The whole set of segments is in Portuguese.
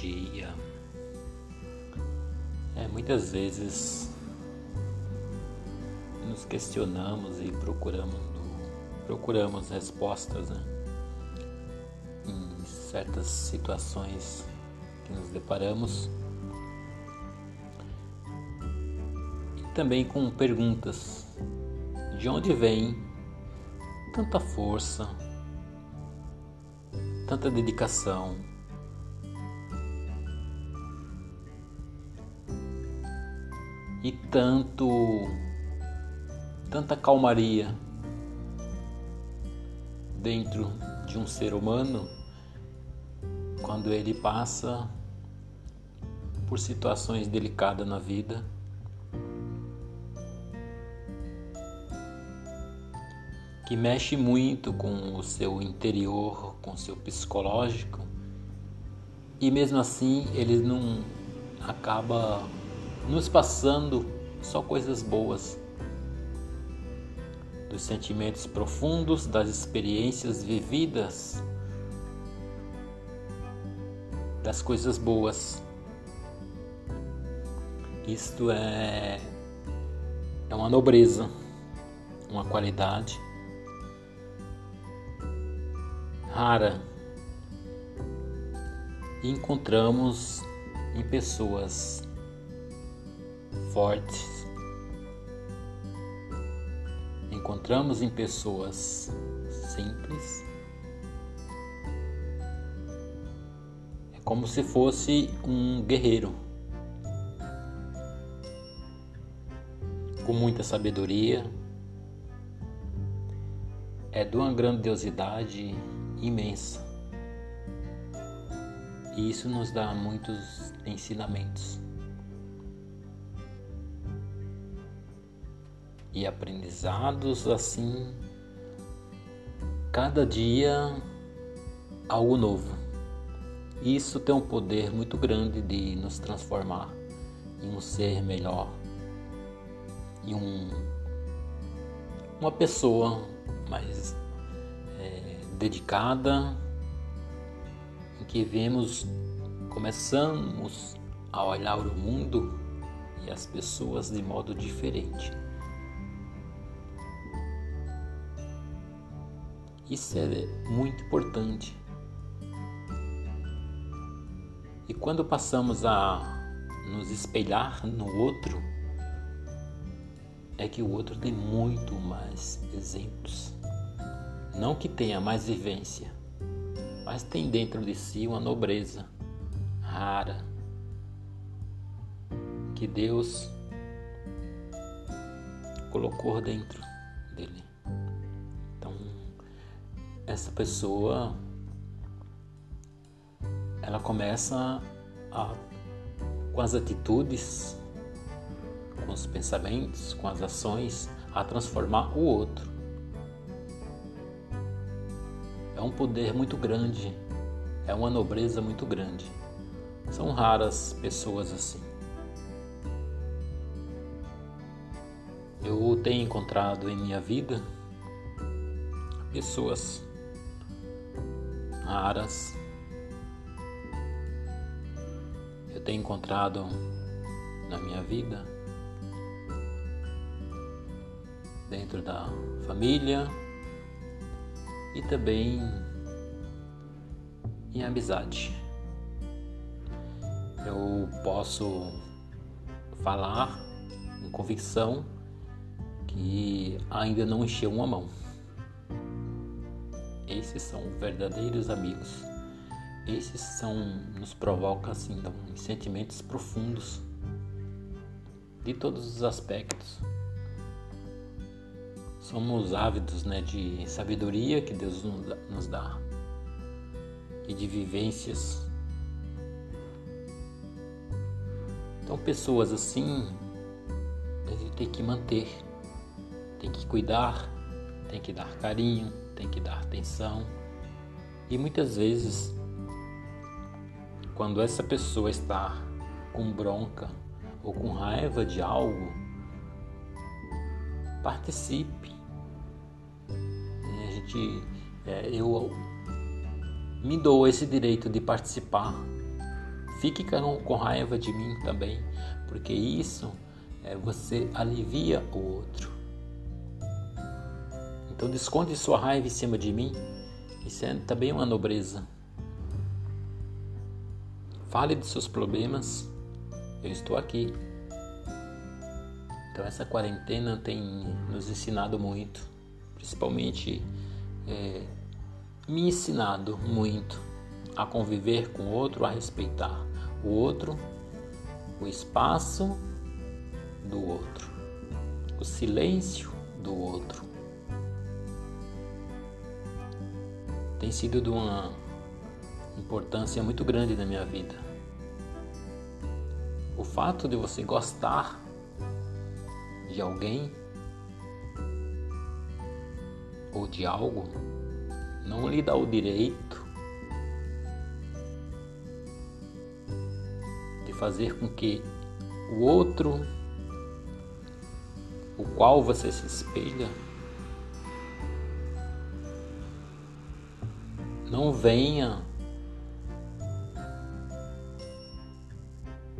dia. É, muitas vezes nos questionamos e procuramos, procuramos respostas né? em certas situações que nos deparamos e também com perguntas de onde vem tanta força, tanta dedicação e tanto tanta calmaria dentro de um ser humano quando ele passa por situações delicadas na vida. Que mexe muito com o seu interior, com o seu psicológico, e mesmo assim ele não acaba nos passando só coisas boas, dos sentimentos profundos, das experiências vividas, das coisas boas. Isto é, é uma nobreza, uma qualidade rara. Encontramos em pessoas fortes. Encontramos em pessoas simples. É como se fosse um guerreiro com muita sabedoria. É de uma grandiosidade imensa. E isso nos dá muitos ensinamentos. E aprendizados assim, cada dia algo novo. Isso tem um poder muito grande de nos transformar em um ser melhor, em um, uma pessoa mais é, dedicada, em que vemos, começamos a olhar o mundo e as pessoas de modo diferente. Isso é muito importante. E quando passamos a nos espelhar no outro, é que o outro tem muito mais exemplos. Não que tenha mais vivência, mas tem dentro de si uma nobreza rara que Deus colocou dentro essa pessoa ela começa a, com as atitudes, com os pensamentos, com as ações, a transformar o outro. É um poder muito grande, é uma nobreza muito grande. São raras pessoas assim. Eu tenho encontrado em minha vida pessoas raras. Eu tenho encontrado na minha vida, dentro da família e também em amizade. Eu posso falar com convicção que ainda não encheu uma mão. Esses são verdadeiros amigos. Esses são nos provocam assim sentimentos profundos de todos os aspectos. Somos ávidos né, de sabedoria que Deus nos dá e de vivências. Então, pessoas assim, a gente tem que manter, tem que cuidar, tem que dar carinho, tem que dar atenção. E muitas vezes, quando essa pessoa está com bronca ou com raiva de algo, participe. A gente, é, eu me dou esse direito de participar, fique com raiva de mim também, porque isso é você alivia o outro. Então desconte sua raiva em cima de mim. Isso é também uma nobreza. Fale de seus problemas. Eu estou aqui. Então essa quarentena tem nos ensinado muito, principalmente é, me ensinado muito a conviver com o outro, a respeitar o outro, o espaço do outro, o silêncio do outro. Tem sido de uma importância muito grande na minha vida. O fato de você gostar de alguém ou de algo não lhe dá o direito de fazer com que o outro, o qual você se espelha, não venha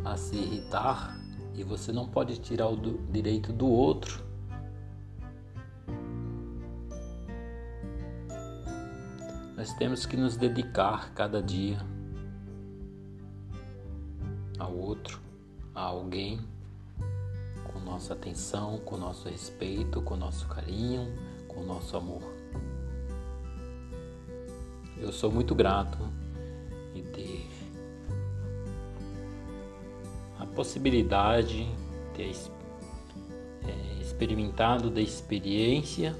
a se irritar e você não pode tirar o direito do outro. Nós temos que nos dedicar cada dia ao outro, a alguém, com nossa atenção, com nosso respeito, com nosso carinho, com nosso amor. Eu sou muito grato de ter possibilidade de ter é, experimentado da experiência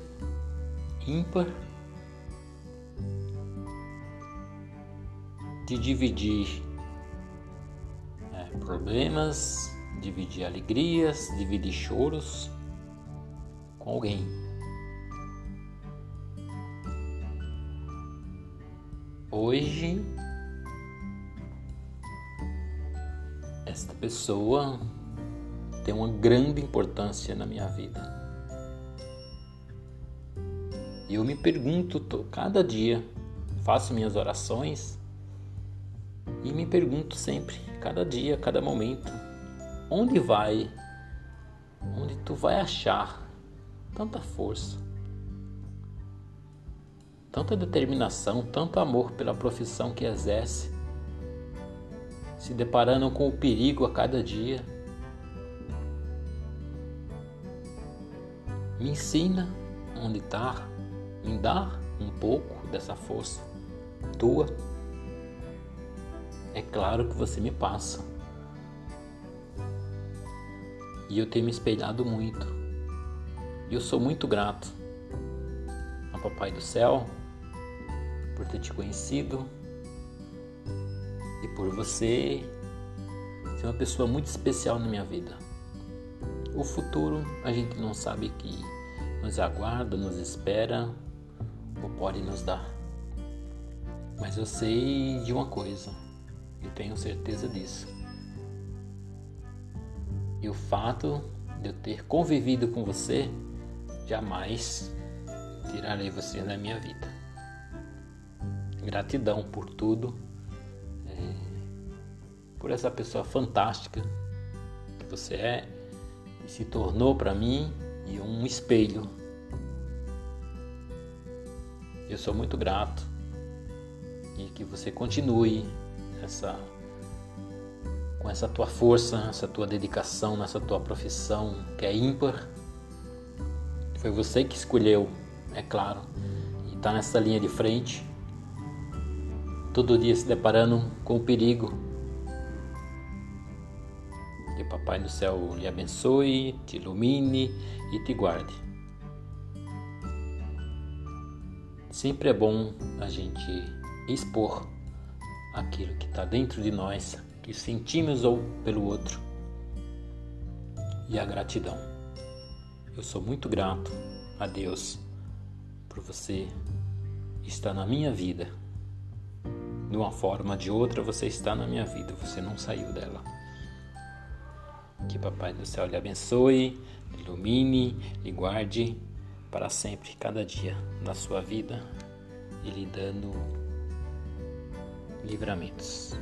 ímpar de dividir é, problemas, dividir alegrias, dividir choros com alguém. Hoje esta pessoa tem uma grande importância na minha vida. E eu me pergunto cada dia, faço minhas orações e me pergunto sempre, cada dia, cada momento, onde vai, onde tu vai achar tanta força, tanta determinação, tanto amor pela profissão que exerce se deparando com o perigo a cada dia. Me ensina onde está, me dá um pouco dessa força tua. É claro que você me passa. E eu tenho me espelhado muito. E eu sou muito grato ao Papai do Céu por ter te conhecido, e por você ser uma pessoa muito especial na minha vida. O futuro a gente não sabe que nos aguarda, nos espera ou pode nos dar. Mas eu sei de uma coisa, e tenho certeza disso. E o fato de eu ter convivido com você jamais tirarei você da minha vida. Gratidão por tudo por essa pessoa fantástica que você é e se tornou para mim e um espelho. Eu sou muito grato e que você continue essa com essa tua força, essa tua dedicação nessa tua profissão que é ímpar. Foi você que escolheu, é claro, e está nessa linha de frente, todo dia se deparando com o perigo Papai do céu lhe abençoe, te ilumine e te guarde. Sempre é bom a gente expor aquilo que está dentro de nós, que sentimos ou pelo outro. E a gratidão. Eu sou muito grato a Deus por você estar na minha vida. De uma forma ou de outra, você está na minha vida, você não saiu dela. Que Papai do Céu lhe abençoe, lhe ilumine, lhe guarde para sempre, cada dia da sua vida e lhe dando livramentos.